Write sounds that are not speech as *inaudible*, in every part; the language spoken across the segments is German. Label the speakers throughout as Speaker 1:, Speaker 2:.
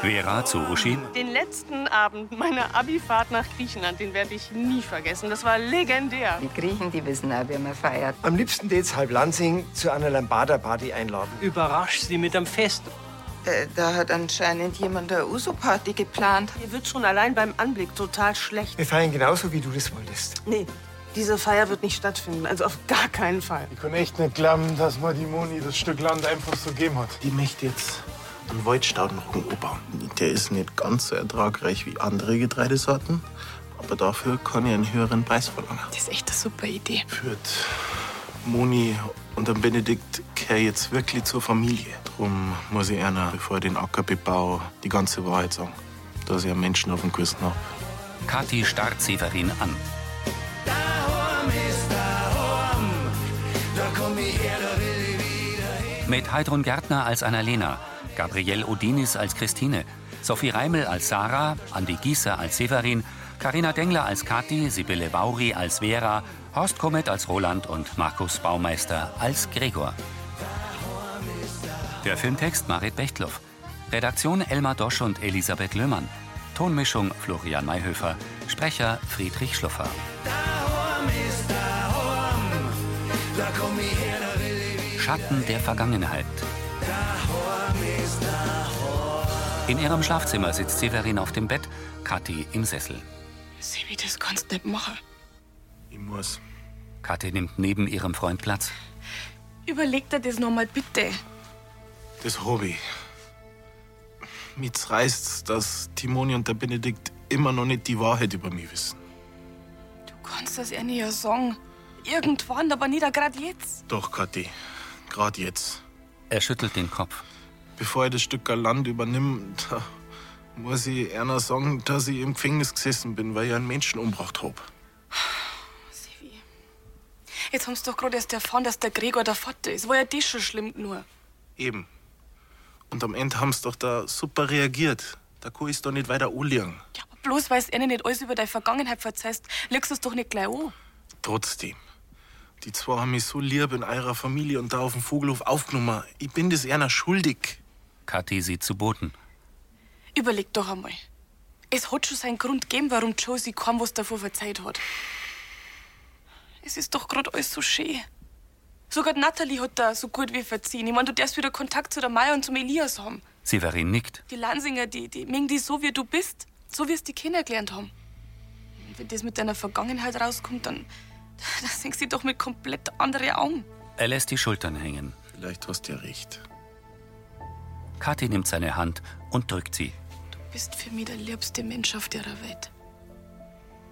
Speaker 1: Vera zu Uschi.
Speaker 2: Den letzten Abend meiner Abifahrt nach Griechenland, den werde ich nie vergessen. Das war legendär.
Speaker 3: Die Griechen, die wissen auch, wie man feiert.
Speaker 4: Am liebsten jetzt halb Lansing zu einer Lambada-Party einladen.
Speaker 5: Überrascht sie mit einem Fest.
Speaker 3: Äh, da hat anscheinend jemand eine Uso-Party geplant.
Speaker 2: Mir wird schon allein beim Anblick total schlecht.
Speaker 4: Wir feiern genauso, wie du das wolltest.
Speaker 2: Nee, diese Feier wird nicht stattfinden. Also auf gar keinen Fall.
Speaker 6: Ich kann echt nicht glauben, dass man die Moni das Stück Land einfach so gegeben hat.
Speaker 7: Die möchte jetzt einen Waldstaudenroggen anbauen. Der ist nicht ganz so ertragreich wie andere Getreidesorten, aber dafür kann ich einen höheren Preis verlangen.
Speaker 8: Das ist echt eine super Idee.
Speaker 7: Führt Moni und der Benedikt gehören jetzt wirklich zur Familie. Drum muss ich einer, bevor ich den Acker bebau, die ganze Wahrheit sagen. Dass ich einen Menschen auf dem Gewissen habe.
Speaker 1: Kathi starrt Severin an. Mit Heidrun Gärtner als Annalena, Gabrielle Odinis als Christine, Sophie Reimel als Sarah, Andi Gießer als Severin, Karina Dengler als Kathi, Sibylle Bauri als Vera, Horst Komet als Roland und Markus Baumeister als Gregor. Der Filmtext Marit Bechtloff. Redaktion Elmar Dosch und Elisabeth Löhmann. Tonmischung Florian Mayhöfer. Sprecher Friedrich Schluffer. Schatten der Vergangenheit. In ihrem Schlafzimmer sitzt Severin auf dem Bett, Kathi im Sessel.
Speaker 8: Sebi, das kannst du nicht machen.
Speaker 7: Ich muss.
Speaker 1: Kathi nimmt neben ihrem Freund Platz.
Speaker 8: Überleg dir das noch mal bitte.
Speaker 7: Das Hobby. Mich reißt, dass Timoni und der Benedikt immer noch nicht die Wahrheit über mich wissen.
Speaker 8: Du kannst das ja nie sagen. Irgendwann, aber nicht gerade jetzt.
Speaker 7: Doch, Kathi. Gerade jetzt.
Speaker 1: Er schüttelt den Kopf.
Speaker 7: Bevor ich das Stück Land übernimm, da muss ich einer sagen, dass ich im Gefängnis gesessen bin, weil ich einen Menschen umgebracht hab.
Speaker 8: Sevi. Jetzt haben sie doch gerade erst erfahren, dass der Gregor der Vater ist. War ja das schon schlimm nur.
Speaker 7: Eben. Und am Ende haben sie doch da super reagiert. Da kann ich doch nicht weiter anliegen.
Speaker 8: Ja, aber bloß weil du ihnen nicht alles über deine Vergangenheit verzeihst, legst du es doch nicht gleich an.
Speaker 7: Trotzdem. Die zwei haben mich so lieb in eurer Familie und da auf dem Vogelhof aufgenommen. Ich bin das einer schuldig.
Speaker 1: Kathi sieht zu Boden.
Speaker 8: Überleg doch einmal. Es hat schon seinen Grund gegeben, warum Josie kaum was davor verzeiht hat. Es ist doch gerade alles so schön. Sogar die Natalie hat da so gut wie verziehen. Ich meine, du darfst wieder Kontakt zu der Maya und zum Elias haben.
Speaker 1: Severin nickt.
Speaker 8: Die Lansinger, die, die mengen die so, wie du bist. So, wie es die kennengelernt haben. Und wenn das mit deiner Vergangenheit rauskommt, dann, dann siehst du doch mit komplett anderen Augen.
Speaker 1: Er lässt die Schultern hängen.
Speaker 7: Vielleicht hast du ja recht.
Speaker 1: Kathi nimmt seine Hand und drückt sie.
Speaker 8: Du bist für mich der liebste Mensch auf der Welt.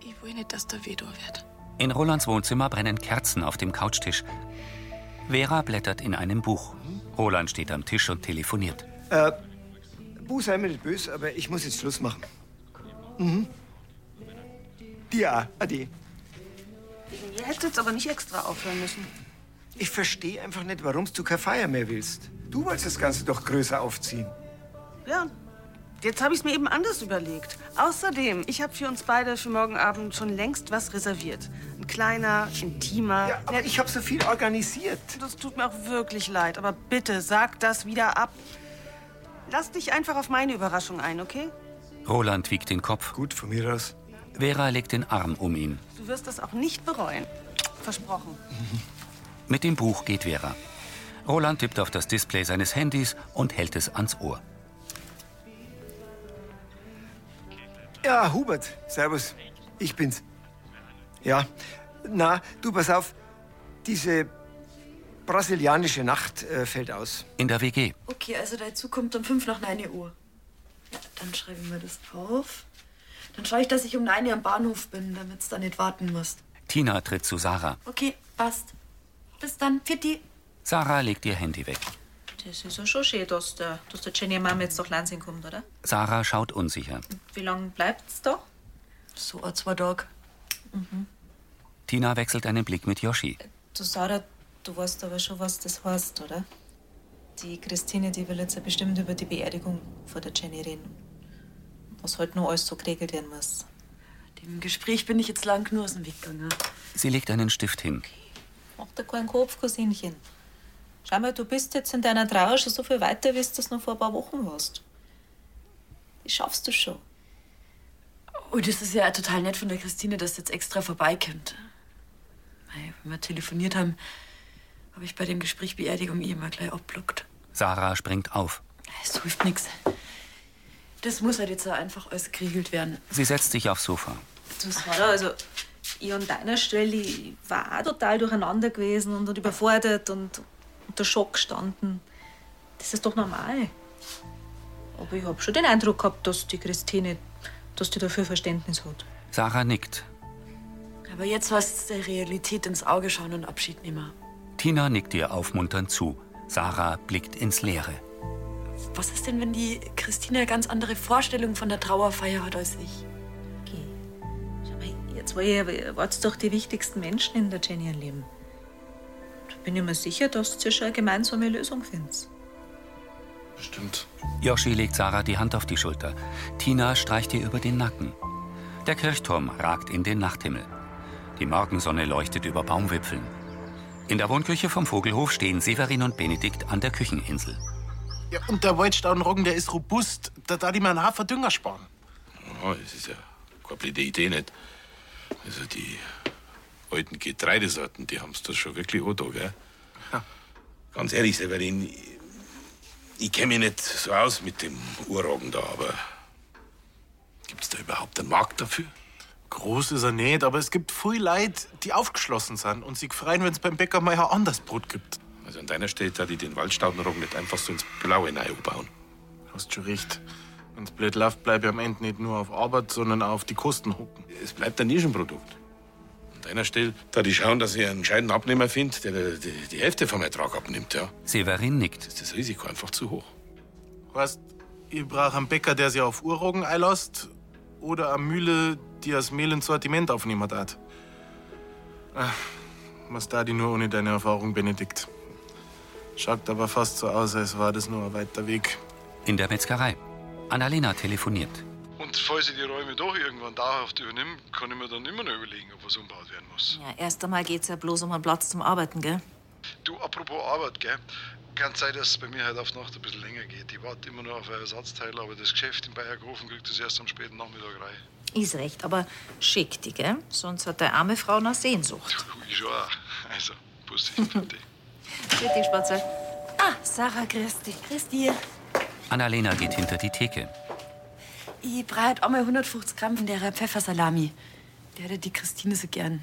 Speaker 8: Ich will nicht, dass der weh da wird.
Speaker 1: In Rolands Wohnzimmer brennen Kerzen auf dem Couchtisch. Vera blättert in einem Buch. Roland steht am Tisch und telefoniert.
Speaker 4: Äh, Bu, sei mir nicht böse, aber ich muss jetzt Schluss machen. Mhm. Dir
Speaker 2: Ihr hättet aber nicht extra aufhören müssen.
Speaker 4: Ich verstehe einfach nicht, warum du keine Feier mehr willst. Du wolltest das Ganze doch größer aufziehen.
Speaker 2: Ja, jetzt habe ich es mir eben anders überlegt. Außerdem, ich habe für uns beide für morgen Abend schon längst was reserviert. Ein kleiner, intimer.
Speaker 4: Ja, aber ich habe so viel organisiert.
Speaker 2: Das tut mir auch wirklich leid, aber bitte sag das wieder ab. Lass dich einfach auf meine Überraschung ein, okay?
Speaker 1: Roland wiegt den Kopf.
Speaker 4: Gut, von mir aus.
Speaker 1: Vera legt den Arm um ihn.
Speaker 2: Du wirst das auch nicht bereuen. Versprochen.
Speaker 1: Mit dem Buch geht Vera. Roland tippt auf das Display seines Handys und hält es ans Ohr.
Speaker 4: Ja, Hubert, servus. Ich bin's. Ja, na, du pass auf. Diese brasilianische Nacht äh, fällt aus.
Speaker 1: In der WG.
Speaker 9: Okay, also dazu kommt um fünf nach 9 Uhr. Ja, dann schreiben wir das auf. Dann schaue ich, dass ich um 9 Uhr am Bahnhof bin, damit du da nicht warten musst.
Speaker 1: Tina tritt zu Sarah.
Speaker 9: Okay, passt. Bis dann. Fitti.
Speaker 1: Sarah legt ihr Handy weg.
Speaker 10: Das ist ja schon schön, dass der, dass der Jenny Mama jetzt nach Lansing kommt, oder?
Speaker 1: Sarah schaut unsicher.
Speaker 10: Wie lange bleibt's da?
Speaker 9: So ein zwei Tage.
Speaker 1: Tina wechselt einen Blick mit Yoshi.
Speaker 10: Du, Sarah, du weißt aber schon, was das heißt, oder? Die Christine, die will jetzt ja bestimmt über die Beerdigung von der Jenny reden. Was halt noch alles so geregelt werden muss.
Speaker 9: Dem Gespräch bin ich jetzt lang nur aus dem Weg gegangen.
Speaker 1: Sie legt einen Stift hin.
Speaker 10: Mach dir keinen Kopf, Cousinchen. Schau mal, du bist jetzt in deiner Trauer schon so viel weiter, wie du das noch vor ein paar Wochen warst. Das schaffst du schon.
Speaker 9: Oh, das ist ja total nett von der Christine, dass sie jetzt extra vorbeikommt. Wenn wir telefoniert haben, habe ich bei dem Gespräch Beerdigung eh immer gleich abblockt.
Speaker 1: Sarah springt auf.
Speaker 9: Es hilft nichts. Das muss halt jetzt auch einfach alles geregelt werden.
Speaker 1: Sie setzt sich aufs Sofa.
Speaker 10: Du Sarah, also ich an deiner Stelle ich war auch total durcheinander gewesen und, und überfordert und unter Schock gestanden. Das ist doch normal. Aber ich hab schon den Eindruck gehabt, dass die Christine, dass die dafür Verständnis hat.
Speaker 1: Sarah nickt.
Speaker 9: Aber jetzt was der Realität ins Auge schauen und Abschied nehmen.
Speaker 1: Tina nickt ihr aufmunternd zu. Sarah blickt ins Leere.
Speaker 9: Was ist denn, wenn die Christine eine ganz andere Vorstellung von der Trauerfeier hat als ich?
Speaker 10: Jetzt war ihr wart doch die wichtigsten Menschen in der Jenny ihr Leben. Da bin ich mir sicher, dass ihr schon eine gemeinsame Lösung findet.
Speaker 7: Bestimmt.
Speaker 1: Yoshi legt Sarah die Hand auf die Schulter. Tina streicht ihr über den Nacken. Der Kirchturm ragt in den Nachthimmel. Die Morgensonne leuchtet über Baumwipfeln. In der Wohnküche vom Vogelhof stehen Severin und Benedikt an der Kücheninsel.
Speaker 7: Ja, und der Waldstaudenroggen, der ist robust. Da darf ich mir einen Hafer Dünger sparen.
Speaker 11: Ja, das ist ja keine blöde Idee nicht. Also die alten Getreidesorten, die haben's das schon wirklich auch da, gell? Ganz ehrlich, Severin, ich, ich kenne mich nicht so aus mit dem Urroggen da, aber gibt's da überhaupt einen Markt dafür?
Speaker 7: Groß ist er nicht, aber es gibt viel Leute, die aufgeschlossen sind und sich freuen, wenn es beim Bäcker mal ein anderes Brot gibt.
Speaker 11: Also an deiner Stelle da die den Waldstaudenroggen nicht einfach so ins Blaue bauen.
Speaker 7: Hast schon recht. Wenn's blöd läuft, bleib ich am Ende nicht nur auf Arbeit, sondern auch auf die Kosten hocken.
Speaker 11: Es bleibt ein Nischenprodukt. An deiner Stelle da die schauen, dass ich einen gescheiten Abnehmer finde, der die, die Hälfte vom Ertrag abnimmt, ja.
Speaker 1: Severin nickt.
Speaker 11: Ist das Risiko einfach zu hoch.
Speaker 7: Weißt, ich brauche einen Bäcker, der sich auf Urroggen einlässt oder eine Mühle, die das Mehl ins Sortiment aufnehmen hat. Ah, Was da die nur ohne deine Erfahrung, Benedikt? Schaut aber fast so aus, als war das nur ein weiter Weg.
Speaker 1: In der Metzgerei. Annalena telefoniert.
Speaker 6: Und falls ich die Räume doch irgendwann dauerhaft übernehme, kann ich mir dann immer noch überlegen, ob was umgebaut werden muss.
Speaker 10: Ja, erst einmal geht's ja bloß um einen Platz zum Arbeiten, gell?
Speaker 6: Du, apropos Arbeit, gell? Kann sein, dass es bei mir heute auf Nacht ein bisschen länger geht. Ich warte immer noch auf ein Ersatzteil, aber das Geschäft in Bayerkofen kriegt das erst am späten Nachmittag rein.
Speaker 10: Ist recht, aber schick die, gell? Sonst hat der arme Frau noch Sehnsucht.
Speaker 6: Ich schon auch. Also, fertig.
Speaker 10: Für dich, Spatzel. Ah, Sarah, Christi. Christi.
Speaker 1: Annalena geht hinter die Theke.
Speaker 9: Ich brauche halt einmal 150 Gramm von der Pfeffersalami. Der hätte die Christine so gern.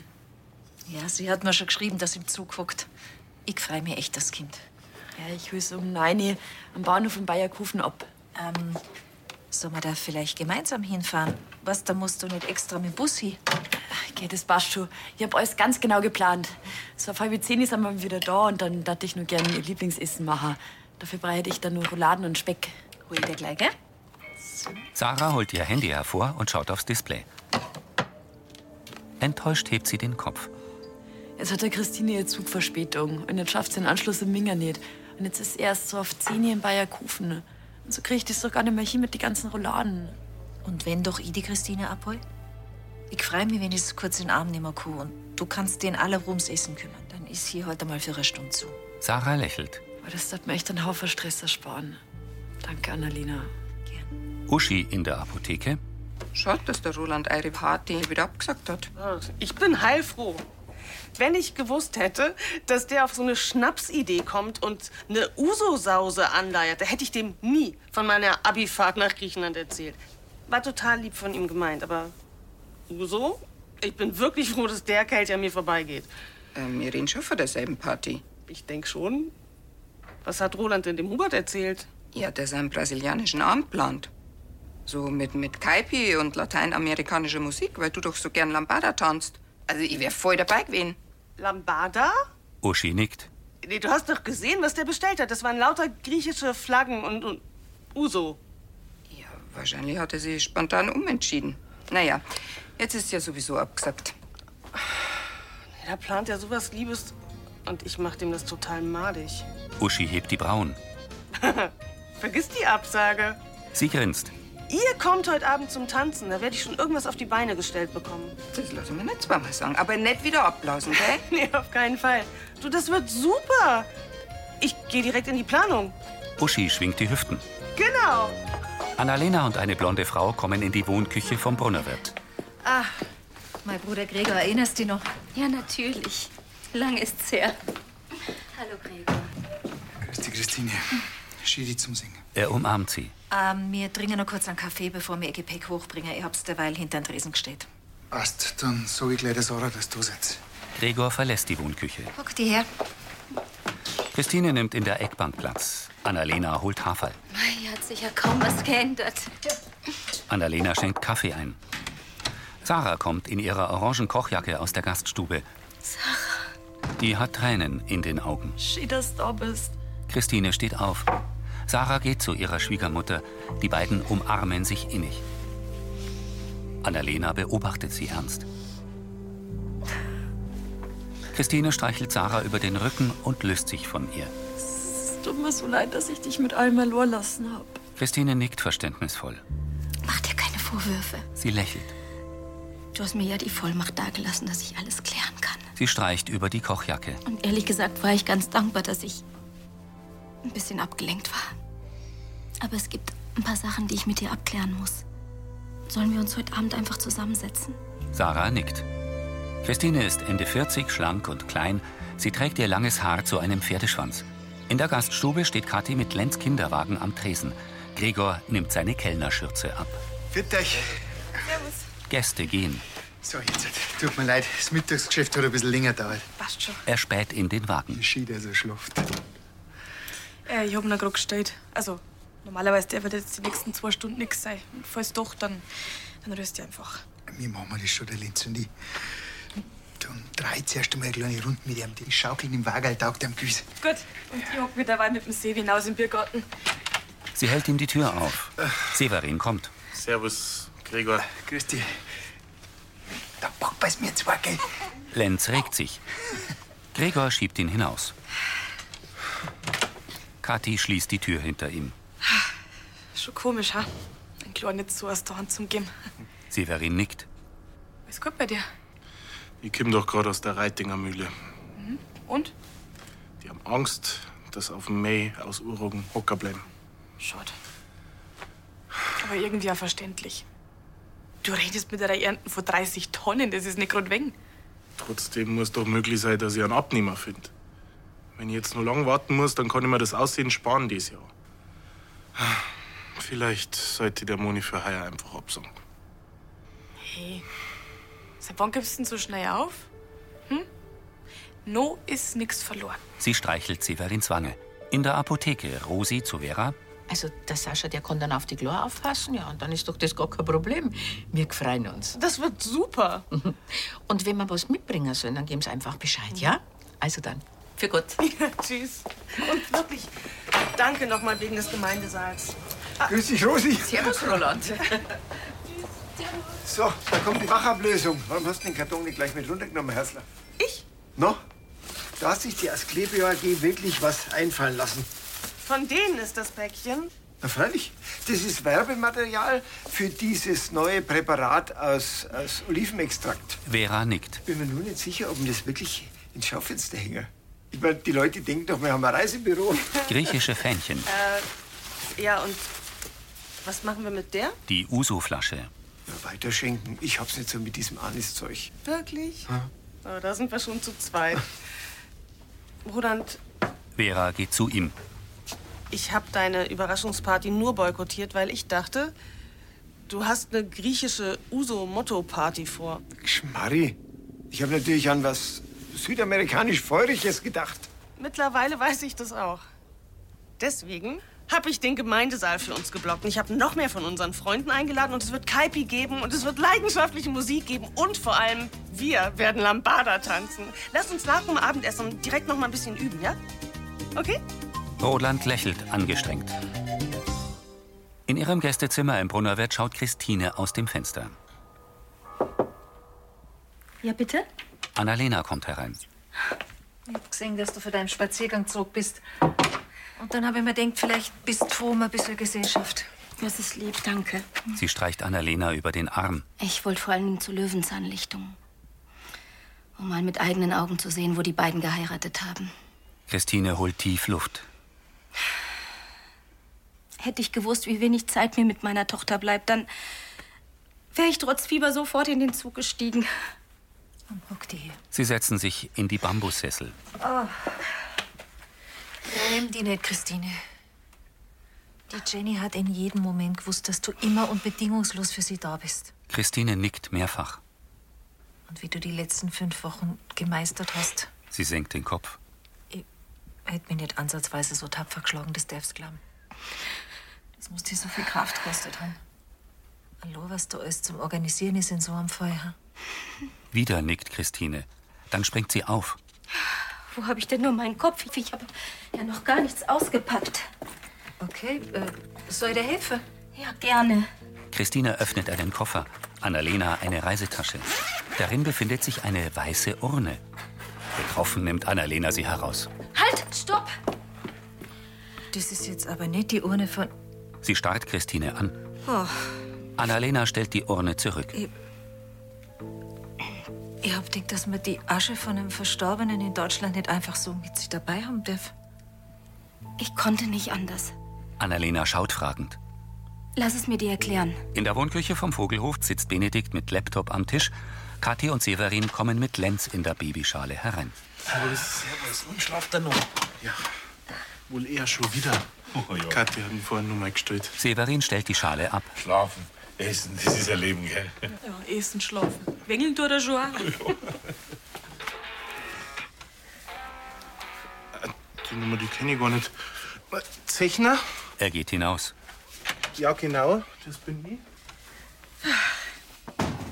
Speaker 10: Ja, sie hat mir schon geschrieben, dass sie im Zug hockt. Ich freue mich echt, das Kind.
Speaker 9: Ja, ich will so um 9 Uhr am Bahnhof in Bayerkofen ab.
Speaker 10: Ähm, sollen wir da vielleicht gemeinsam hinfahren? Was, da musst du nicht extra mit dem Bus hin?
Speaker 9: Okay, das passt schon. Ich hab alles ganz genau geplant. So auf halb zehn sind wir wieder da und dann darf ich nur gerne ihr Lieblingsessen machen. Dafür bereite ich dann nur Rouladen und Speck.
Speaker 10: Hol ich dir gleich, gell?
Speaker 1: Sarah holt ihr Handy hervor und schaut aufs Display. Enttäuscht hebt sie den Kopf.
Speaker 9: Jetzt hat der Christine ihr Zugverspätung und jetzt schafft sie den Anschluss im Minger nicht. Und jetzt ist erst so auf 10 Uhr in Bayerkofen. Und so kriege ich das doch gar nicht mehr hin mit den ganzen Rouladen.
Speaker 10: Und wenn doch ich die Christine abhol? Ich freue mich, wenn ich es kurz in den Arm nehmen kann und du kannst den alle ums Essen kümmern. Dann ist hier heute mal für eine Stunde zu.
Speaker 1: Sarah lächelt.
Speaker 9: Aber das wird mir echt einen Haufen Stress ersparen. Danke, Annalena.
Speaker 1: Uschi in der Apotheke.
Speaker 3: Schade, dass der Roland eure Party wieder abgesagt hat.
Speaker 2: Ich bin heilfroh. Wenn ich gewusst hätte, dass der auf so eine Schnapsidee kommt und eine Uso-Sause anleiert, da hätte ich dem nie von meiner Abifahrt nach Griechenland erzählt. War total lieb von ihm gemeint, aber Uso? Ich bin wirklich froh, dass der Kerl an mir vorbeigeht.
Speaker 3: Ähm, wir reden schon von derselben Party.
Speaker 2: Ich denk schon. Was hat Roland denn dem Hubert erzählt?
Speaker 3: Ja, der seinen brasilianischen Abend plant. So mit, mit Kaipi und lateinamerikanischer Musik, weil du doch so gern Lambada tanzt. Also ich wär voll dabei gewesen.
Speaker 2: Lambada?
Speaker 1: Uschi nickt.
Speaker 2: Nee, du hast doch gesehen, was der bestellt hat. Das waren lauter griechische Flaggen und, und Uso.
Speaker 3: Wahrscheinlich hat er sich spontan umentschieden. Naja, jetzt ist ja sowieso abgesagt.
Speaker 2: Da plant er sowas Liebes und ich mach dem das total madig.
Speaker 1: Uschi hebt die Brauen. *laughs*
Speaker 2: Vergiss die Absage.
Speaker 1: Sie grinst.
Speaker 2: Ihr kommt heute Abend zum Tanzen. Da werde ich schon irgendwas auf die Beine gestellt bekommen.
Speaker 3: Das lassen wir nicht zweimal sagen. Aber nicht wieder abblasen, gell? *laughs*
Speaker 2: nee, auf keinen Fall. Du, das wird super. Ich gehe direkt in die Planung.
Speaker 1: Uschi schwingt die Hüften.
Speaker 2: Genau.
Speaker 1: Annalena und eine blonde Frau kommen in die Wohnküche vom Brunnerwirt.
Speaker 10: Ah, mein Bruder Gregor, erinnerst du dich noch?
Speaker 12: Ja, natürlich. Lang ist's her. Hallo, Gregor.
Speaker 13: Grüß dich, Christine. Schiri zum Singen.
Speaker 1: Er umarmt sie.
Speaker 10: Ähm, wir trinken noch kurz einen Kaffee, bevor wir ihr Gepäck hochbringen. Ich hab's derweil hinter den Tresen gestellt.
Speaker 13: Passt, dann sag ich gleich der Sarah, dass du sitzt.
Speaker 1: Gregor verlässt die Wohnküche.
Speaker 10: Guck die her.
Speaker 1: Christine nimmt in der Eckbank Platz. Annalena holt Haferl.
Speaker 12: Hier hat sich ja kaum was geändert.
Speaker 1: Annalena schenkt Kaffee ein. Sarah kommt in ihrer orangen Kochjacke aus der Gaststube.
Speaker 12: Sarah.
Speaker 1: Die hat Tränen in den Augen.
Speaker 9: Schön, dass du da bist.
Speaker 1: Christine steht auf. Sarah geht zu ihrer Schwiegermutter. Die beiden umarmen sich innig. Annalena beobachtet sie ernst. Christine streichelt Sarah über den Rücken und löst sich von ihr.
Speaker 9: Es tut mir so leid, dass ich dich mit allem verloren lassen habe.
Speaker 1: Christine nickt verständnisvoll.
Speaker 12: Mach dir keine Vorwürfe.
Speaker 1: Sie lächelt.
Speaker 12: Du hast mir ja die Vollmacht dagelassen, dass ich alles klären kann.
Speaker 1: Sie streicht über die Kochjacke.
Speaker 12: Und ehrlich gesagt war ich ganz dankbar, dass ich ein bisschen abgelenkt war. Aber es gibt ein paar Sachen, die ich mit dir abklären muss. Sollen wir uns heute Abend einfach zusammensetzen?
Speaker 1: Sarah nickt. Christine ist Ende 40, schlank und klein. Sie trägt ihr langes Haar zu einem Pferdeschwanz. In der Gaststube steht Kathi mit Lenz Kinderwagen am Tresen. Gregor nimmt seine Kellnerschürze ab.
Speaker 13: Fit euch.
Speaker 1: Gäste gehen.
Speaker 13: So, jetzt. Tut mir leid, das Mittagsgeschäft hat ein bisschen länger gedauert.
Speaker 8: Passt schon.
Speaker 1: Er späht in den Wagen.
Speaker 13: Ski, der so schluft.
Speaker 8: Äh, ich hab ihn gerade gestellt. Also, normalerweise der wird jetzt die nächsten zwei Stunden nichts sein. Und falls doch, dann, dann rüst ihr einfach.
Speaker 13: Wie machen wir das schon, der Lenz und ich? Dann drei zuerst einmal eine kleine Runde mit ihm. Die Schaukeln im Wagerl taugt am Güß.
Speaker 8: Gut. Und ich hock mir dabei mit dem Sevi hinaus im Biergarten.
Speaker 1: Sie hält ihm die Tür auf. Severin kommt.
Speaker 7: Servus, Gregor.
Speaker 13: Grüß dich. Da packt bei's mir zwei, gell?
Speaker 1: Lenz regt sich. Gregor schiebt ihn hinaus. Kathi schließt die Tür hinter ihm.
Speaker 8: Schon komisch, ha? Ein Kleiner nicht so aus der Hand zum Geben.
Speaker 1: Severin nickt.
Speaker 8: Ist gut bei dir?
Speaker 7: Ich komm doch gerade aus der Reitinger Mühle.
Speaker 8: Mhm. Und?
Speaker 7: Die haben Angst, dass auf dem Mai aus Urrogen hocker bleiben.
Speaker 8: Schade. Aber irgendwie auch verständlich. Du redest mit einer Ernten von 30 Tonnen, das ist nicht gerade wegen.
Speaker 7: Trotzdem muss doch möglich sein, dass ich einen Abnehmer finde. Wenn ich jetzt nur lang warten muss, dann kann ich mir das Aussehen sparen dieses Jahr. Vielleicht sollte der Moni für heuer einfach absagen.
Speaker 8: Hey, seit wann gibst du denn so schnell auf? Hm? No ist nix verloren.
Speaker 1: Sie streichelt Severins Wange. In der Apotheke Rosi zu Vera.
Speaker 14: Also der Sascha, der kann dann auf die Chlor aufpassen, ja, und dann ist doch das gar kein Problem. Wir freuen uns.
Speaker 8: Das wird super. *laughs*
Speaker 14: Und wenn wir was mitbringen sollen, dann geben Sie einfach Bescheid, ja? Also dann, für Gott. *laughs*
Speaker 8: Ja, tschüss. Und wirklich, danke nochmal wegen des Gemeindesaals.
Speaker 13: Grüß dich, Rosi.
Speaker 14: Servus, Roland. *laughs*
Speaker 4: So, da kommt die Wachablösung. Warum hast du den Karton nicht gleich mit runtergenommen, Herzler? Ich? No? Da hat sich die Asklepios AG wirklich was einfallen lassen.
Speaker 2: Von denen ist das Päckchen.
Speaker 4: Na freilich. Das ist Werbematerial für dieses neue Präparat aus, aus Olivenextrakt.
Speaker 1: Vera nickt.
Speaker 4: Bin mir nur nicht sicher, ob wir das wirklich ins Schaufenster hängen. Ich meine, die Leute denken doch, wir haben ein Reisebüro. *laughs*
Speaker 1: Griechische Fähnchen.
Speaker 2: Äh, ja, und was machen wir mit der?
Speaker 1: Die Uso-Flasche.
Speaker 4: Ja, weiterschenken. Ich hab's nicht so mit diesem Aniszeug.
Speaker 2: Wirklich?
Speaker 4: Ja.
Speaker 2: Oh, da sind wir schon zu zweit. Roland,
Speaker 1: Vera geht zu ihm.
Speaker 2: Ich habe deine Überraschungsparty nur boykottiert, weil ich dachte, du hast eine griechische Uso-Motto-Party vor.
Speaker 4: Schmarri. Ich habe natürlich an was südamerikanisch-feuriges gedacht.
Speaker 2: Mittlerweile weiß ich das auch. Deswegen habe ich den Gemeindesaal für uns geblockt. Und ich habe noch mehr von unseren Freunden eingeladen und es wird Kaipi geben und es wird leidenschaftliche Musik geben und vor allem wir werden Lambada tanzen. Lass uns nach dem Abendessen direkt noch mal ein bisschen üben, ja? Okay?
Speaker 1: Roland lächelt angestrengt. In ihrem Gästezimmer im Brunnerwirt schaut Christine aus dem Fenster.
Speaker 10: Ja, bitte?
Speaker 1: Annalena kommt herein.
Speaker 10: Ich hab gesehen, dass du für deinen Spaziergang zurück bist. Und dann habe ich mir gedacht, vielleicht bist du froh um ein bisschen Gesellschaft.
Speaker 12: Das ist lieb, danke.
Speaker 1: Sie streicht Annalena über den Arm.
Speaker 12: Ich wollte vor allen Dingen zur Löwenzahnlichtung. Um mal mit eigenen Augen zu sehen, wo die beiden geheiratet haben.
Speaker 1: Christine holt tief Luft.
Speaker 12: Hätte ich gewusst, wie wenig Zeit mir mit meiner Tochter bleibt, dann wäre ich trotz Fieber sofort in den Zug gestiegen.
Speaker 1: Sie setzen sich in die Bambussessel.
Speaker 10: Oh. Nimm die nicht, Christine. Die Jenny hat in jedem Moment gewusst, dass du immer und bedingungslos für sie da bist.
Speaker 1: Christine nickt mehrfach.
Speaker 10: Und wie du die letzten fünf Wochen gemeistert hast.
Speaker 1: Sie senkt den Kopf.
Speaker 10: Ich hätte mich nicht ansatzweise so tapfer geschlagen, das darfst glauben. Das muss dir so viel Kraft gekostet haben. Hallo, was da alles zum Organisieren ist in so einem Fall. hm?
Speaker 1: Wieder nickt Christine. Dann springt sie auf.
Speaker 12: Wo habe ich denn nur meinen Kopf? Ich habe ja noch gar nichts ausgepackt.
Speaker 10: Okay, äh, soll dir helfen?
Speaker 12: Ja, gerne.
Speaker 1: Christine öffnet einen Koffer, Annalena eine Reisetasche. Darin befindet sich eine weiße Urne. Betroffen nimmt Annalena sie heraus.
Speaker 10: Das ist jetzt aber nicht die Urne von.
Speaker 1: Sie starrt Christine an.
Speaker 10: Oh,
Speaker 1: Annalena stellt die Urne zurück.
Speaker 10: ich hab gedacht, dass man die Asche von einem Verstorbenen in Deutschland nicht einfach so mit sich dabei haben darf.
Speaker 12: Ich konnte nicht anders.
Speaker 1: Annalena schaut fragend.
Speaker 12: Lass es mir dir erklären.
Speaker 1: In der Wohnküche vom Vogelhof sitzt Benedikt mit Laptop am Tisch. Kathi und Severin kommen mit Lenz in der Babyschale herein.
Speaker 7: Servus. Servus. Und schlaft er noch? Ja. Wohl eher schon wieder. Oh, ja. Kathi hat ihn vorhin nur mal gestellt.
Speaker 1: Severin stellt die Schale ab.
Speaker 11: Schlafen, essen, das ist ein Leben, gell?
Speaker 8: Ja, essen, schlafen. Wengeln tut er schon auch.
Speaker 7: Die Nummer, die kenne ich gar nicht. Zechner?
Speaker 1: Er geht hinaus.
Speaker 7: Ja, genau. Das bin ich.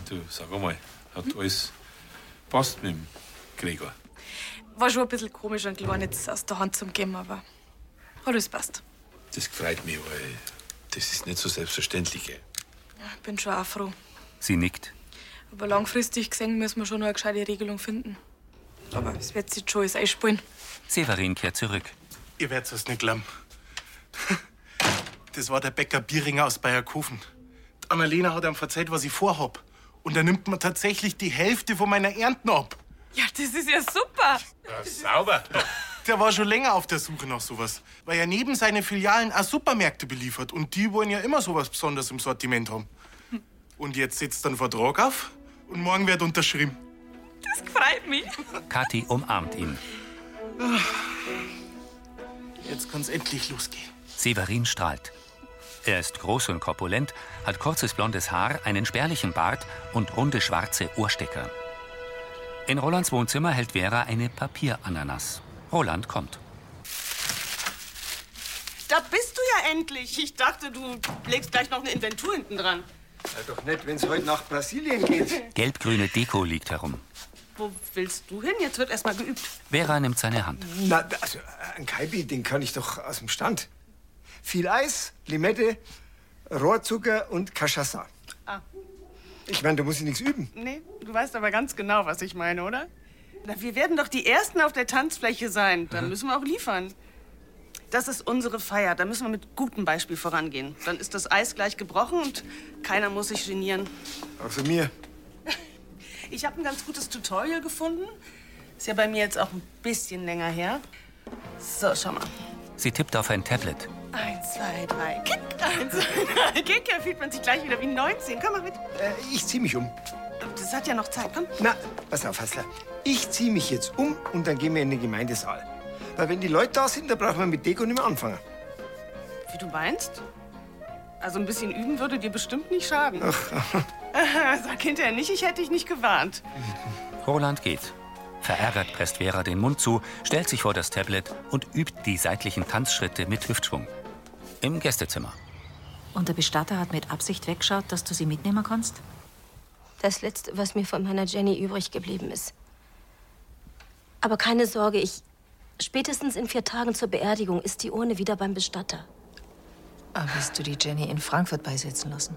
Speaker 11: Du, sag einmal, hat alles passt mit dem Gregor?
Speaker 8: War schon ein bisschen komisch, einen Kleinen jetzt aus der Hand zu geben, aber alles passt.
Speaker 11: Das freut mich, weil das ist nicht so selbstverständlich, gell?
Speaker 8: Ja, ich bin schon auch froh.
Speaker 1: Sie nickt.
Speaker 8: Aber langfristig gesehen müssen wir schon noch eine gescheite Regelung finden. Aber es wird sich schon alles einspielen.
Speaker 1: Severin kehrt zurück.
Speaker 7: Ihr werdet es nicht glauben. Das war der Bäcker Bieringer aus Bayerkofen. Die Annalena hat ihm verzeiht, was ich vorhab. Und er nimmt mir tatsächlich die Hälfte von meiner Ernten ab.
Speaker 8: Ja, das ist ja super.
Speaker 11: Ja, sauber.
Speaker 7: Der war schon länger auf der Suche nach sowas, weil er neben seinen Filialen auch Supermärkte beliefert. Und die wollen ja immer sowas Besonderes im Sortiment haben. Und jetzt setzt er einen Vertrag auf und morgen wird unterschrieben.
Speaker 8: Das freut mich.
Speaker 1: Kathi umarmt ihn.
Speaker 7: Jetzt kann's endlich losgehen.
Speaker 1: Severin strahlt. Er ist groß und korpulent, hat kurzes blondes Haar, einen spärlichen Bart und runde schwarze Ohrstecker. In Rolands Wohnzimmer hält Vera eine Papierananas. Roland kommt.
Speaker 2: Da bist du ja endlich. Ich dachte, du legst gleich noch eine Inventur hinten dran.
Speaker 4: Ja, doch nicht, wenn es heute nach Brasilien geht. *laughs*
Speaker 1: Gelbgrüne Deko liegt herum.
Speaker 2: Wo willst du hin? Jetzt wird erst mal geübt.
Speaker 1: Vera nimmt seine Hand.
Speaker 4: Na, also, ein Kaibi, den kann ich doch aus dem Stand. Viel Eis, Limette, Rohrzucker und Cachaça.
Speaker 2: Ah.
Speaker 4: Ich meine, da muss ich nichts üben.
Speaker 2: Nee, du weißt aber ganz genau, was ich meine, oder? Na, wir werden doch die Ersten auf der Tanzfläche sein. Dann müssen wir auch liefern. Das ist unsere Feier. Da müssen wir mit gutem Beispiel vorangehen. Dann ist das Eis gleich gebrochen und keiner muss sich genieren.
Speaker 4: Außer mir. *laughs*
Speaker 2: Ich habe ein ganz gutes Tutorial gefunden. Ist ja bei mir jetzt auch ein bisschen länger her. So, schau mal.
Speaker 1: Sie tippt auf ein Tablet.
Speaker 2: Eins, zwei, drei, kick. Eins, zwei, drei, kick. Da fühlt man sich gleich wieder wie 19. Komm mal mit.
Speaker 4: Äh, ich zieh mich um.
Speaker 2: Das hat ja noch Zeit. Komm.
Speaker 4: Na, pass auf, Hassler. Ich zieh mich jetzt um und dann gehen wir in den Gemeindesaal. Weil wenn die Leute da sind, dann brauchen wir mit Deko nicht mehr anfangen.
Speaker 2: Wie du meinst? Also ein bisschen üben würde dir bestimmt nicht schaden. *laughs* Sag hinterher nicht, ich hätte dich nicht gewarnt.
Speaker 1: Roland geht. Verärgert presst Vera den Mund zu, stellt sich vor das Tablet und übt die seitlichen Tanzschritte mit Hüftschwung. Im Gästezimmer.
Speaker 10: Und der Bestatter hat mit Absicht weggeschaut, dass du sie mitnehmen kannst?
Speaker 12: Das Letzte, was mir von meiner Jenny übrig geblieben ist. Aber keine Sorge, ich. Spätestens in vier Tagen zur Beerdigung ist die Urne wieder beim Bestatter.
Speaker 10: Aber willst du die Jenny in Frankfurt beisetzen lassen?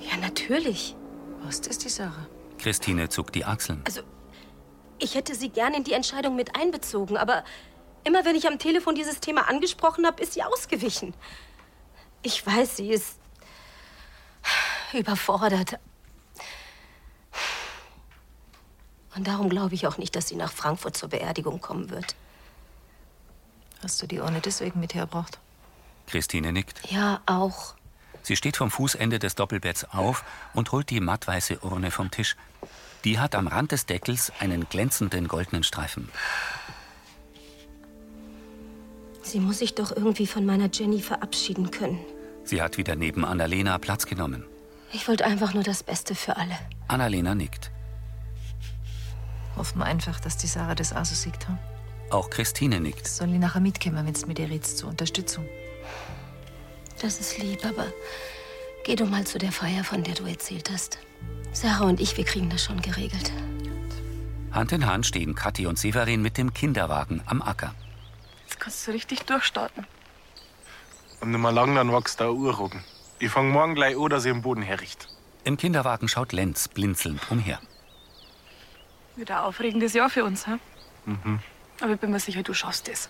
Speaker 12: Ja, natürlich.
Speaker 10: Was ist die Sache?
Speaker 1: Christine zuckt die Achseln.
Speaker 12: Also, ich hätte sie gern in die Entscheidung mit einbezogen, aber immer wenn ich am Telefon dieses Thema angesprochen habe, ist sie ausgewichen. Ich weiß, sie ist überfordert. Und darum glaube ich auch nicht, dass sie nach Frankfurt zur Beerdigung kommen wird.
Speaker 10: Hast du die Urne deswegen mit hergebracht?
Speaker 1: Christine nickt.
Speaker 12: Ja, auch.
Speaker 1: Sie steht vom Fußende des Doppelbetts auf und holt die mattweiße Urne vom Tisch. Die hat am Rand des Deckels einen glänzenden goldenen Streifen.
Speaker 12: Sie muss sich doch irgendwie von meiner Jenny verabschieden können.
Speaker 1: Sie hat wieder neben Annalena Platz genommen.
Speaker 12: Ich wollte einfach nur das Beste für alle.
Speaker 1: Annalena nickt.
Speaker 10: Hoffen wir einfach, dass die Sarah das auch so sieht. Hm?
Speaker 1: Auch Christine nickt.
Speaker 10: Soll ich nachher mitkommen, wenn es mit ihr redest, zur Unterstützung?
Speaker 12: Das ist lieb, aber geh du mal zu der Feier, von der du erzählt hast. Sarah und ich, wir kriegen das schon geregelt.
Speaker 1: Hand in Hand stehen Kathi und Severin mit dem Kinderwagen am Acker.
Speaker 8: Jetzt kannst du richtig durchstarten.
Speaker 7: Und nicht mehr lang, dann wächst der Urroggen. Ich fang morgen gleich an, dass ich am Boden herricht.
Speaker 1: Im Kinderwagen schaut Lenz blinzelnd umher.
Speaker 8: Wieder ein aufregendes Jahr für uns, hä?
Speaker 7: Mhm.
Speaker 8: Aber ich bin mir sicher, du schaffst es.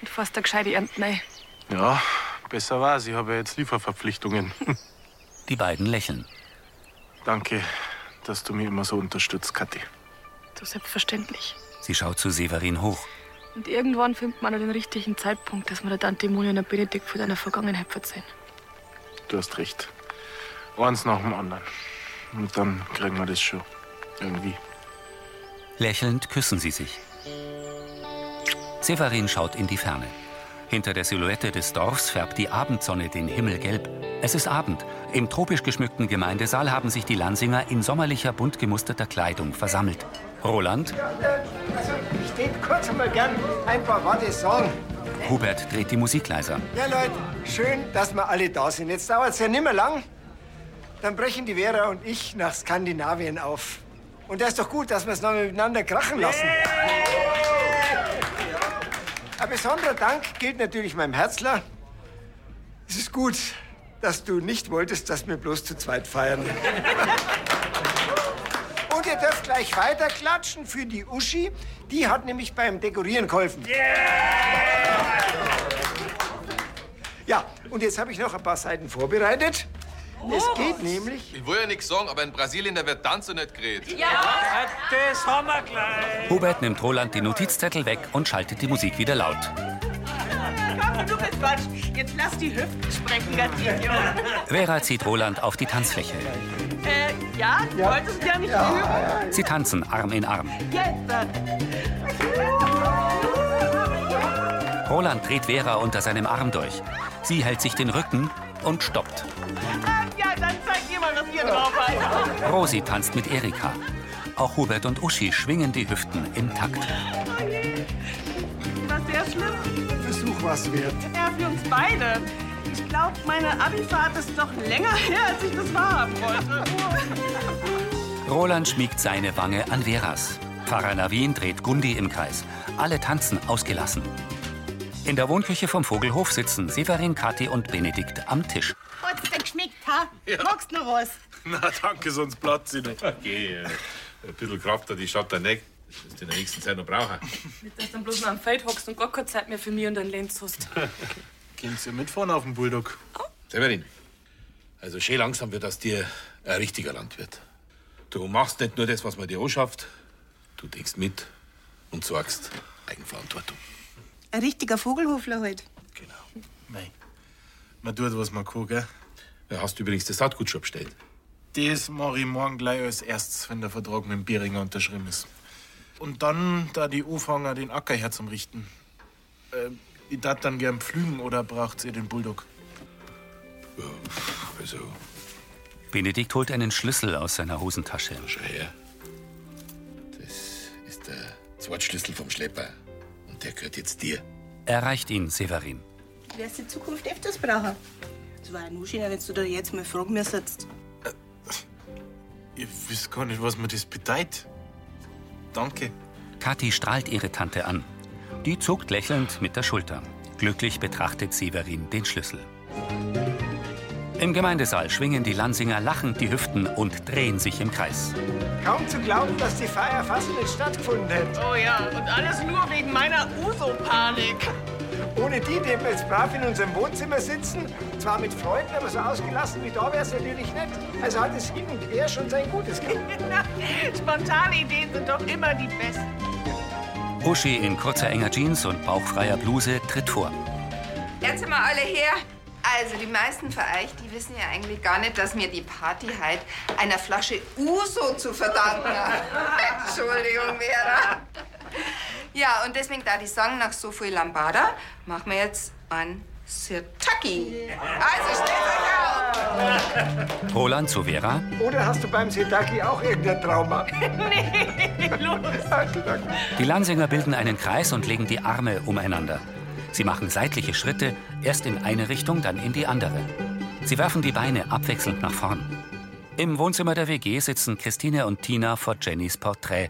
Speaker 8: Und fährst eine gescheite Ernte rein.
Speaker 7: Ja, besser war's. Ich habe ja jetzt Lieferverpflichtungen. *laughs*
Speaker 1: Die beiden lächeln.
Speaker 7: Danke, dass du mich immer so unterstützt, Kathi.
Speaker 8: Du selbstverständlich.
Speaker 1: Sie schaut zu Severin hoch.
Speaker 8: Und irgendwann findet man den richtigen Zeitpunkt, dass man der Tante Moni und der Benedikt von deiner Vergangenheit verzeihen.
Speaker 7: Du hast recht. Eins nach dem anderen. Und dann kriegen wir das schon. Irgendwie.
Speaker 1: Lächelnd küssen sie sich. Severin schaut in die Ferne. Hinter der Silhouette des Dorfs färbt die Abendsonne den Himmel gelb. Es ist Abend. Im tropisch geschmückten Gemeindesaal haben sich die Lansinger in sommerlicher, bunt gemusterter Kleidung versammelt. Roland,
Speaker 4: Also, ich tät kurz einmal gern ein paar Worte sagen.
Speaker 1: Hubert dreht die Musik leiser.
Speaker 4: Ja, Leute, schön, dass wir alle da sind. Jetzt dauert's ja nimmer lang. Dann brechen die Vera und ich nach Skandinavien auf. Und das ist doch gut, dass wir es noch miteinander krachen lassen. Ein besonderer Dank gilt natürlich meinem Herzler. Es ist gut, dass du nicht wolltest, dass wir bloß zu zweit feiern. Und ihr dürft gleich weiter klatschen für die Uschi. Die hat nämlich beim Dekorieren geholfen. Ja, und jetzt habe ich noch ein paar Seiten vorbereitet. Es geht nämlich.
Speaker 15: Ich will ja nichts sagen, aber in Brasilien, da wird Tanzen nicht geredet.
Speaker 5: Ja, das haben wir gleich.
Speaker 1: Hubert nimmt Roland die Notizzettel weg und schaltet die Musik wieder laut.
Speaker 2: Komm, du bist Quatsch. Jetzt lass die Hüften sprechen, Gatinho.
Speaker 1: Vera zieht Roland auf die Tanzfläche.
Speaker 2: Äh, ja, du wolltest ja nicht üben?
Speaker 1: Sie tanzen Arm in Arm.
Speaker 2: Jetzt.
Speaker 1: Roland dreht Vera unter seinem Arm durch. Sie hält sich den Rücken und stoppt.
Speaker 2: Ja, dann zeig dir mal, was ihr drauf habt.
Speaker 1: Rosi tanzt mit Erika. Auch Hubert und Uschi schwingen die Hüften im Takt.
Speaker 2: Was sehr schlimm.
Speaker 4: Versuch was wert.
Speaker 2: Ja, für uns beide. Ich glaube, meine Abifahrt ist doch länger her, als ich das wahrhaben wollte.
Speaker 1: Roland schmiegt seine Wange an Veras. Pfarrer Navin dreht Gundi im Kreis. Alle tanzen ausgelassen. In der Wohnküche vom Vogelhof sitzen Severin, Kathi und Benedikt am Tisch.
Speaker 2: Hat's dir geschmeckt, ha? Magst du noch was?
Speaker 7: Na, danke, sonst platzt sie nicht.
Speaker 11: Okay, äh, ein bisschen Kraft hat die Stadt der nicht. Das wirst du in der nächsten Zeit noch brauchen.
Speaker 8: Nicht, dass du dann bloß noch am Feld hockst und gar keine Zeit mehr für mich und deinen Lenz hast. *laughs*
Speaker 7: Gehen Sie mitfahren auf den Bulldog?
Speaker 11: Severin, also schön langsam wird aus dir ein richtiger Landwirt. Du machst nicht nur das, was man dir anschafft, du denkst mit und sorgst Eigenverantwortung.
Speaker 2: Ein richtiger Vogelhofler halt.
Speaker 7: Nein. Man tut, was man kann, gell?
Speaker 11: Ja, hast du übrigens das Saatgut schon bestellt?
Speaker 7: Das mache ich morgen gleich als erstes, wenn der Vertrag mit dem Bieringer unterschrieben ist. Und dann, da die anfangen, den Acker herzurichten. Äh, ich darf dann gern pflügen oder braucht ihr den Bulldog?
Speaker 11: Also,
Speaker 1: Benedikt holt einen Schlüssel aus seiner Hosentasche.
Speaker 11: Schau her. Das ist der Zweitschlüssel vom Schlepper. Der gehört jetzt dir.
Speaker 1: Er reicht ihn Severin.
Speaker 2: Du wirst in Zukunft öfters brauchen. Es war nur schöner, wenn du da jetzt mal fragen müsstest.
Speaker 7: Ich weiß gar nicht, was mir das bedeutet. Danke.
Speaker 1: Kathi strahlt ihre Tante an. Die zuckt lächelnd mit der Schulter. Glücklich betrachtet Severin den Schlüssel. Im Gemeindesaal schwingen die Lansinger lachend die Hüften und drehen sich im Kreis.
Speaker 4: Kaum zu glauben, dass die Feier fast nicht stattgefunden hätte.
Speaker 2: Oh ja, und alles nur wegen meiner Uso-Panik.
Speaker 4: Ohne die, die wir jetzt brav in unserem Wohnzimmer sitzen, zwar mit Freunden, aber so ausgelassen wie da wäre es natürlich nicht. Also hat es hin und her schon sein Gutes gehabt. *laughs*
Speaker 2: Spontane Ideen sind doch immer die besten.
Speaker 1: Uschi in kurzer enger Jeans und bauchfreier Bluse tritt vor.
Speaker 3: Jetzt mal alle her. Also, die meisten von euch, die wissen ja eigentlich gar nicht, dass mir die Party halt einer Flasche Uso zu verdanken hat. *laughs* Entschuldigung, Vera. Ja, und deswegen, da die sagen, nach so viel Lambada, machen wir jetzt ein Sirtaki. Also, stellt euch auf!
Speaker 1: Roland zu Vera.
Speaker 4: Oder hast du beim Sitaki auch irgendein Trauma? *laughs*
Speaker 2: nee, los.
Speaker 1: Die Lansinger bilden einen Kreis und legen die Arme umeinander. Sie machen seitliche Schritte, erst in eine Richtung, dann in die andere. Sie werfen die Beine abwechselnd nach vorn. Im Wohnzimmer der WG sitzen Christine und Tina vor Jennys Porträt.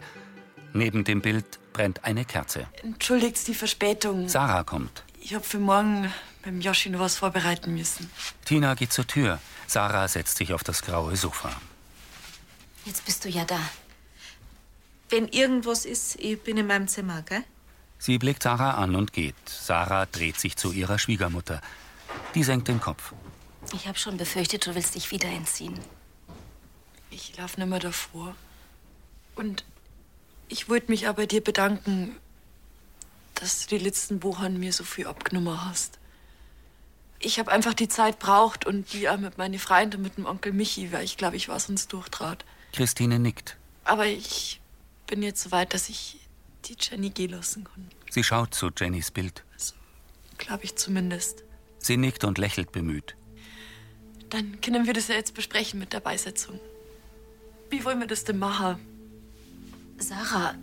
Speaker 1: Neben dem Bild brennt eine Kerze.
Speaker 9: Entschuldigt die Verspätung.
Speaker 1: Sarah kommt.
Speaker 9: Ich hab für morgen beim Joshi noch was vorbereiten müssen.
Speaker 1: Tina geht zur Tür. Sarah setzt sich auf das graue Sofa.
Speaker 12: Jetzt bist du ja da.
Speaker 10: Wenn irgendwas ist, ich bin in meinem Zimmer, gell?
Speaker 1: Sie blickt Sarah an und geht. Sarah dreht sich zu ihrer Schwiegermutter. Die senkt den Kopf.
Speaker 12: Ich habe schon befürchtet, du willst dich wieder entziehen.
Speaker 9: Ich lauf nimmer davor. Und ich wollte mich aber dir bedanken, dass du die letzten Wochen mir so viel abgenommen hast. Ich habe einfach die Zeit braucht und die auch mit meinen Freunden, mit dem Onkel Michi, weil ich glaube, ich war sonst durchtrat.
Speaker 1: Christine nickt.
Speaker 9: Aber ich bin jetzt so weit, dass ich die Jenny gehen lassen kann.
Speaker 1: Sie schaut zu Jennys Bild.
Speaker 9: Glaube ich zumindest.
Speaker 1: Sie nickt und lächelt bemüht.
Speaker 9: Dann können wir das ja jetzt besprechen mit der Beisetzung. Wie wollen wir das denn machen?
Speaker 12: Sarah,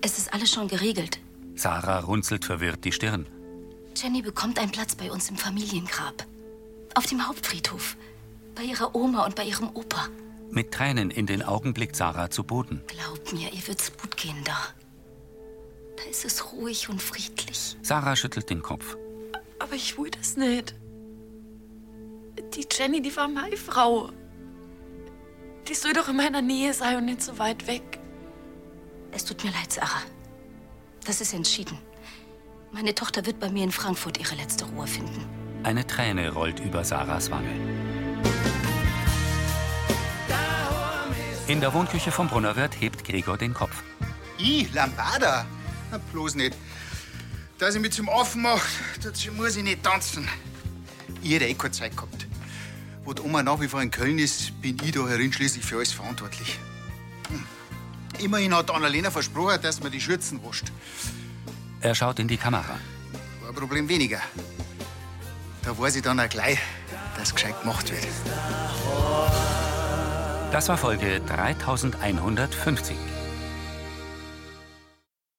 Speaker 12: es ist alles schon geregelt.
Speaker 1: Sarah runzelt verwirrt die Stirn.
Speaker 12: Jenny bekommt einen Platz bei uns im Familiengrab. Auf dem Hauptfriedhof. Bei ihrer Oma und bei ihrem Opa.
Speaker 1: Mit Tränen in den Augen blickt Sarah zu Boden.
Speaker 12: Glaub mir, ihr wird's gut gehen da. Da ist es ruhig und friedlich.
Speaker 1: Sarah schüttelt den Kopf.
Speaker 9: Aber ich will das nicht. Die Jenny, die war meine Frau. Die soll doch in meiner Nähe sein und nicht so weit weg.
Speaker 12: Es tut mir leid, Sarah. Das ist entschieden. Meine Tochter wird bei mir in Frankfurt ihre letzte Ruhe finden.
Speaker 1: Eine Träne rollt über Sarahs Wange. In der Wohnküche vom Brunnerwirt hebt Gregor den Kopf.
Speaker 13: Ich, Lambada? Na, bloß nicht. Dass ich mich zum Affen mache, dazu muss ich nicht tanzen. Ich hätte eh keine Zeit gehabt. Wo die Oma nach wie vor in Köln ist, bin ich da herin schließlich für alles verantwortlich. Hm. Immerhin hat Annalena versprochen, dass man die Schürzen wascht.
Speaker 1: Er schaut in die Kamera.
Speaker 13: War ein Problem weniger. Da weiß ich dann auch gleich, dass gescheit gemacht wird.
Speaker 1: Das war Folge 3150.